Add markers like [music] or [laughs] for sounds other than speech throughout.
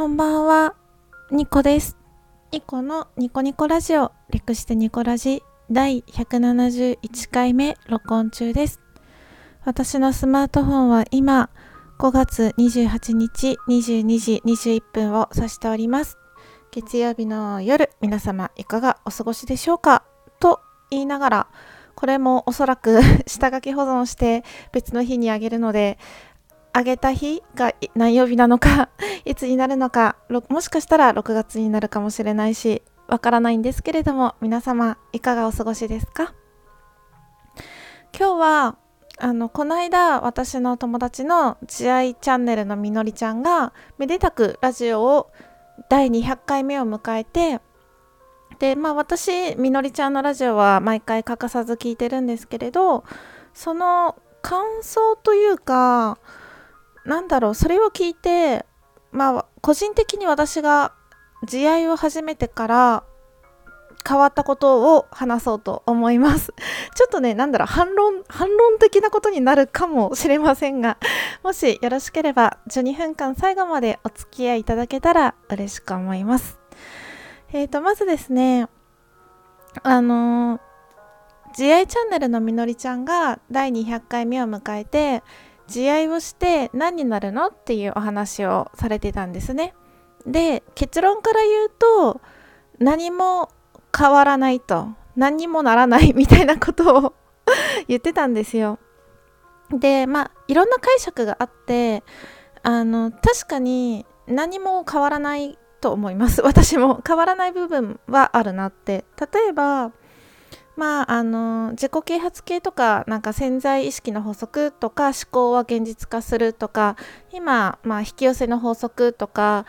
こんばんは、ニコです。ニコのニコニコラジオ、略してニコラジ第171回目録音中です。私のスマートフォンは今、5月28日22時21分を指しております。月曜日の夜、皆様いかがお過ごしでしょうか？と言いながら、これもおそらく [laughs] 下書き保存して別の日にあげるので、あげた日が何曜日なのか [laughs] いつになるのかもしかしたら6月になるかもしれないしわからないんですけれども皆様いかがお過ごしですか？今日はあのこの間私の友達の慈愛チャンネルのみのりちゃんがめでたくラジオを第200回目を迎えてでまあ私みのりちゃんのラジオは毎回欠かさず聞いてるんですけれどその感想というかなんだろうそれを聞いてまあ個人的に私が慈愛を始めてから変わったことを話そうと思います。[laughs] ちょっとねなんだろう反論反論的なことになるかもしれませんが [laughs] もしよろしければ12分間最後までお付き合いいただけたら嬉しく思います。えーとまずですねあのー慈愛チャンネルのみのりちゃんが第200回目を迎えて慈愛をして何になるのっていうお話をされてたんですね。で結論から言うと何も変わらないと何にもならないみたいなことを [laughs] 言ってたんですよ。でまあいろんな解釈があってあの確かに何も変わらないと思います [laughs] 私も変わらない部分はあるなって例えばまあ、あの自己啓発系とかなんか潜在意識の法則とか思考は現実化するとか今、まあ、引き寄せの法則とか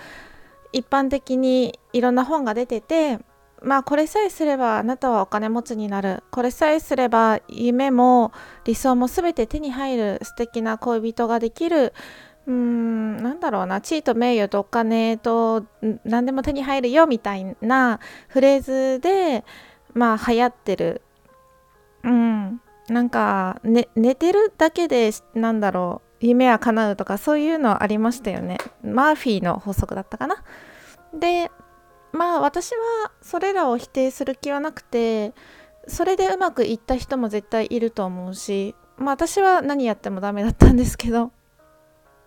一般的にいろんな本が出ててまあこれさえすればあなたはお金持ちになる。これさえすれば夢も理想も全て手に入る素敵な恋人ができる。うーんなんだろうな。地位と名誉とお金と何でも手に入るよみたいなフレーズでまあ流行ってる。うん。なんか、ね、寝てるだけでなんだろう夢は叶うとかそういうのありましたよね。マーフィーの法則だったかな。でまあ私はそれらを否定する気はなくてそれでうまくいった人も絶対いると思うしまあ私は何やってもダメだったんですけど、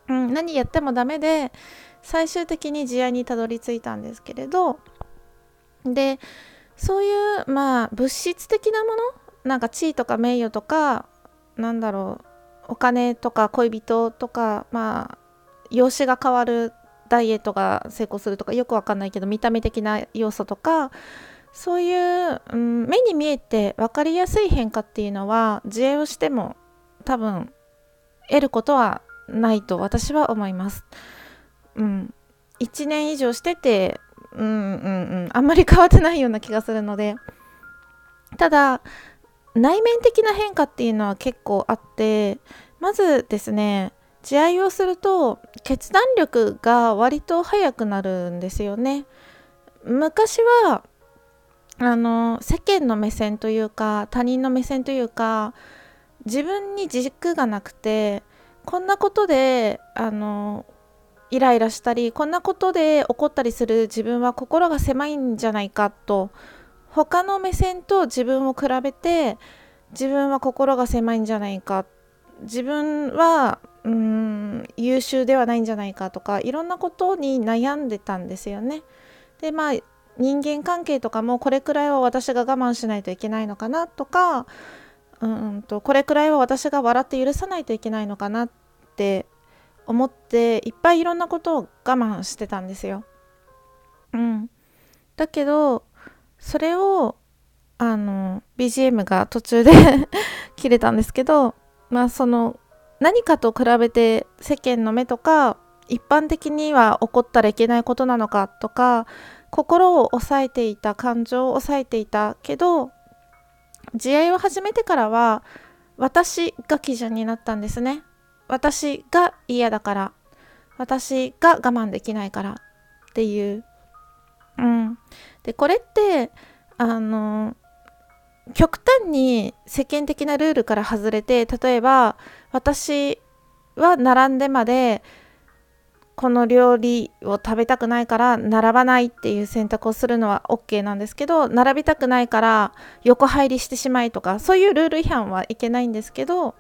うん、何やってもダメで最終的に慈愛にたどり着いたんですけれどでそういうまあ物質的なもの？なんか地位とか名誉とかなんだろうお金とか恋人とかまあ容姿が変わるダイエットが成功するとかよくわかんないけど見た目的な要素とかそういう、うん、目に見えて分かりやすい変化っていうのは自衛をしても多分得ることはないと私は思います。うん、1年以上しててうんうんうんあんまり変わってないような気がするので。ただ内面的な変化っていうのは結構あってまずですね慈愛をすると決断力が割と早くなるんですよね。昔はあの世間の目線というか他人の目線というか自分に軸がなくてこんなことであのイライラしたりこんなことで怒ったりする自分は心が狭いんじゃないかと他の目線と自分を比べて自分は心が狭いんじゃないか自分はうーん優秀ではないんじゃないかとかいろんなことに悩んでたんですよね。でまあ人間関係とかもこれくらいは私が我慢しないといけないのかなとかうんとこれくらいは私が笑って許さないといけないのかなって思っていっぱいいろんなことを我慢してたんですよ。うん、だけどそれをあの BGM が途中で [laughs] 切れたんですけどまあその何かと比べて世間の目とか一般的には起こったらいけないことなのかとか心を抑えていた感情を抑えていたけど自愛を始めてからは私が基準になったんですね私が嫌だから私が我慢できないからっていう。うん。でこれってあの極端に世間的なルールから外れて例えば私は並んでまでこの料理を食べたくないから並ばないっていう選択をするのは OK なんですけど並びたくないから横入りしてしまいとかそういうルール違反はいけないんですけど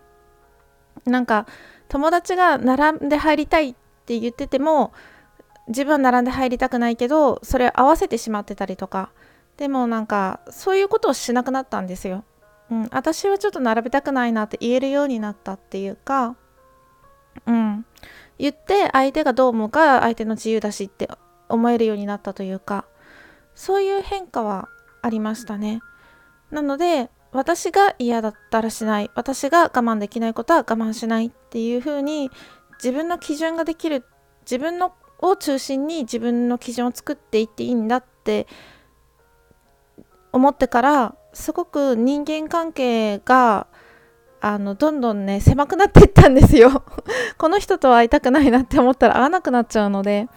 なんか友達が並んで入りたいって言ってても自分は並んで入りたくないけどそれ合わせてしまってたりとか。でもなんかそういうことをしなくなったんですよ。うん、私はちょっと並べたくないなって言えるようになったっていうか、うん、言って相手がどう思うか相手の自由だしって思えるようになったというか。そういう変化はありましたね。なので私が嫌だったらしない。私が我慢できないことは我慢しないっていうふうに自分の基準ができる自分のを中心に自分の基準を作っていっていいんだって思ってからすごく人間関係があのどんどんね狭くなっていったんですよ。[laughs] この人と会いたくないなって思ったら会わなくなっちゃうので。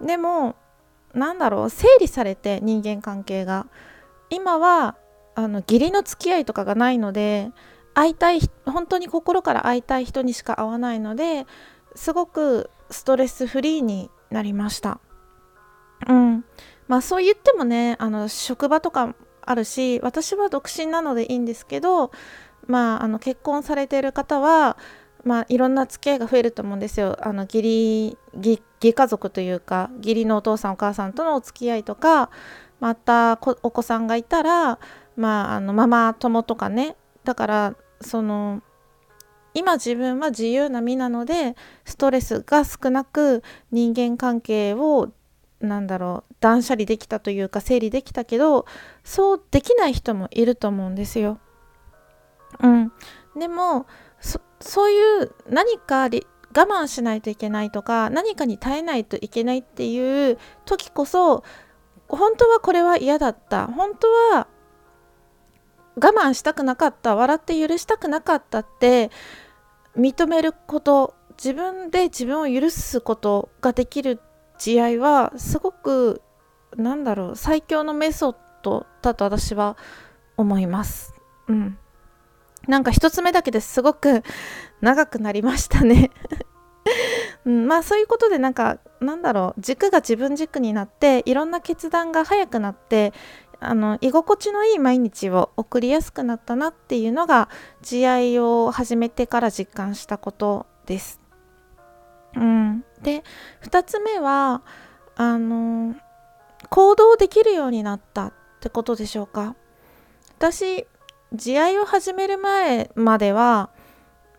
でもなんだろう整理されて人間関係が。今はあの義理の付き合いとかがないので会いたい本当に心から会いたい人にしか会わないのですごくストレスフリーになりましたうんまあそう言ってもねあの職場とかあるし私は独身なのでいいんですけどまああの結婚されてる方はまあ、いろんな付き合いが増えると思うんですよ。あの義理義家族というか義理のお父さんお母さんとのお付き合いとかまたお子さんがいたらまあ、あのママ友とかね。だからその今自分は自由な身なのでストレスが少なく人間関係をなんだろう断捨離できたというか整理できたけどそうできない人もいると思うんですよ。うん、でもそういう何か我慢しないといけないとか何かに耐えないといけないっていう時こそ本当はこれは嫌だった。本当は我慢したくなかった笑って許したくなかったって認めること自分で自分を許すことができる慈愛はすごくなんだろう最強のメソッドだと私は思います。うん。なんか一つ目だけですごく長くなりましたねうん、まあそういうことでなんかなんだろう軸が自分軸になっていろんな決断が早くなってあの居心地のいい毎日を送りやすくなったなっていうのが慈愛を始めてから実感したことです。うん、で2つ目はあの行動できるようになったってことでしょうか。私慈愛を始める前までは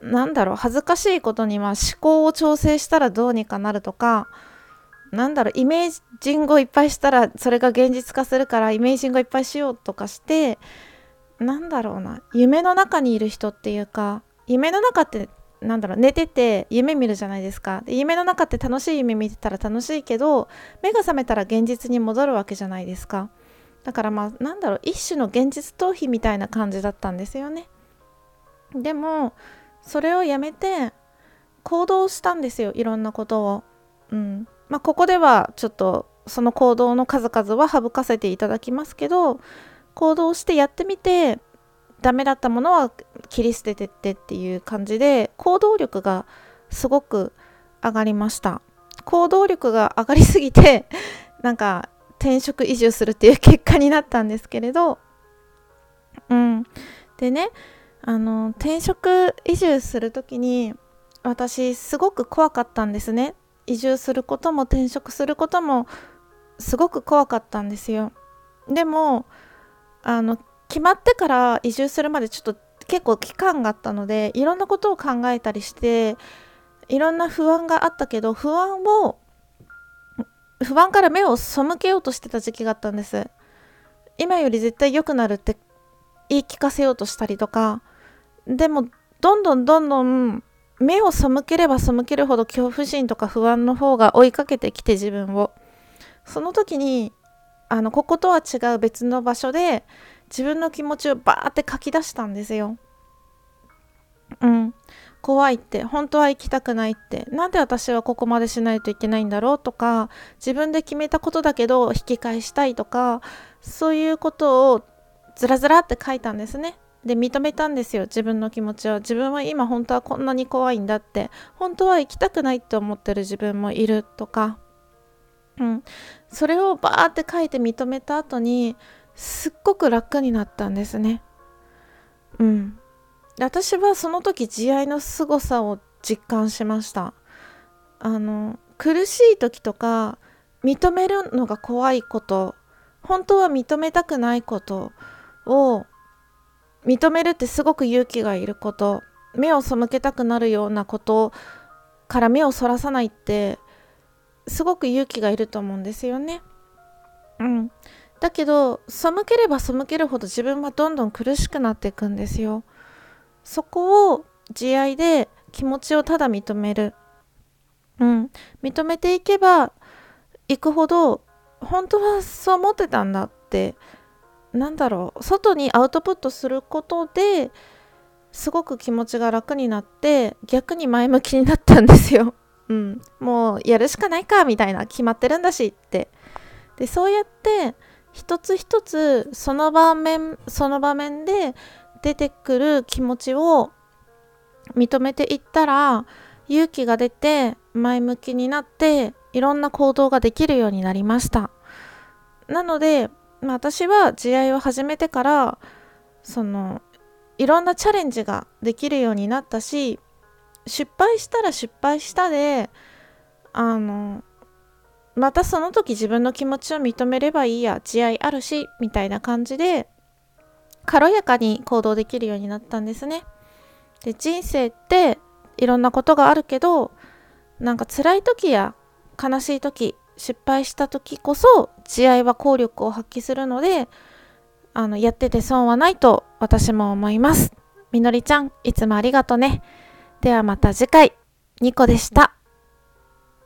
何だろう恥ずかしいことには思考を調整したらどうにかなるとかなんだろうイメージングをいっぱいしたらそれが現実化するからイメージングをいっぱいしようとかしてなんだろうな夢の中にいる人っていうか夢の中ってなんだろう寝てて夢見るじゃないですか。で夢の中って楽しい夢見てたら楽しいけど目が覚めたら現実に戻るわけじゃないですか。だからまあなんだろう一種の現実逃避みたいな感じだったんですよね。でもそれをやめて行動したんですよいろんなことを。うん。まあ、ここではちょっとその行動の数々は省かせていただきますけど行動してやってみてダメだったものは切り捨ててってっていう感じで行動力がすごく上がりました。行動力が上がりすぎて [laughs] なんか転職移住するっていう結果になったんですけれどうん。でねあの転職移住する時に私すごく怖かったんですね。移住することも転職することもすごく怖かったんですよ。でもあの決まってから移住するまでちょっと結構期間があったのでいろんなことを考えたりしていろんな不安があったけど不安を不安から目を背けようとしてた時期があったんです。今より絶対良くなるって言い聞かせようとしたりとか。でもどんどんどんどん目を背ければ背けるほど恐怖心とか不安の方が追いかけてきて自分をその時にあのこことは違う別の場所で自分の気持ちをバーって書き出したんですよ。うん怖いって本当は行きたくないってなんで私はここまでしないといけないんだろうとか自分で決めたことだけど引き返したいとかそういうことをずらずらって書いたんですね。で認めたんですよ自分の気持ちは自分は今本当はこんなに怖いんだって。本当は行きたくないって思ってる自分もいるとか、うん、それをバーって書いて認めた後にすっごく楽になったんですね。うん。私はその時慈愛の凄さを実感しました。あの苦しい時とか認めるのが怖いこと本当は認めたくないことを認めるってすごく勇気がいること目を背けたくなるようなことから目をそらさないってすごく勇気がいると思うんですよね。うん、だけど背ければ背けるほど自分はどんどん苦しくなっていくんですよ。そこを慈愛で気持ちをただ認める。うん、認めていけばいくほど本当はそう思ってたんだってなんだろう外にアウトプットすることですごく気持ちが楽になって逆に前向きになったんですよ。[laughs] うん、もうやるしかないかみたいな決まってるんだしって。でそうやって一つ一つその場面その場面で出てくる気持ちを認めていったら勇気が出て前向きになっていろんな行動ができるようになりました。なのでまあ、私は慈愛を始めてからそのいろんなチャレンジができるようになったし失敗したら失敗したであのまたその時自分の気持ちを認めればいいや慈愛あるしみたいな感じで軽やかに行動できるようになったんですね。で人生っていろんなことがあるけどなんか辛い時や悲しい時失敗した時こそ慈愛は効力を発揮するのであのやってて損はないと私も思います。みのりちゃんいつもありがとね。ではまた次回。ニコでした。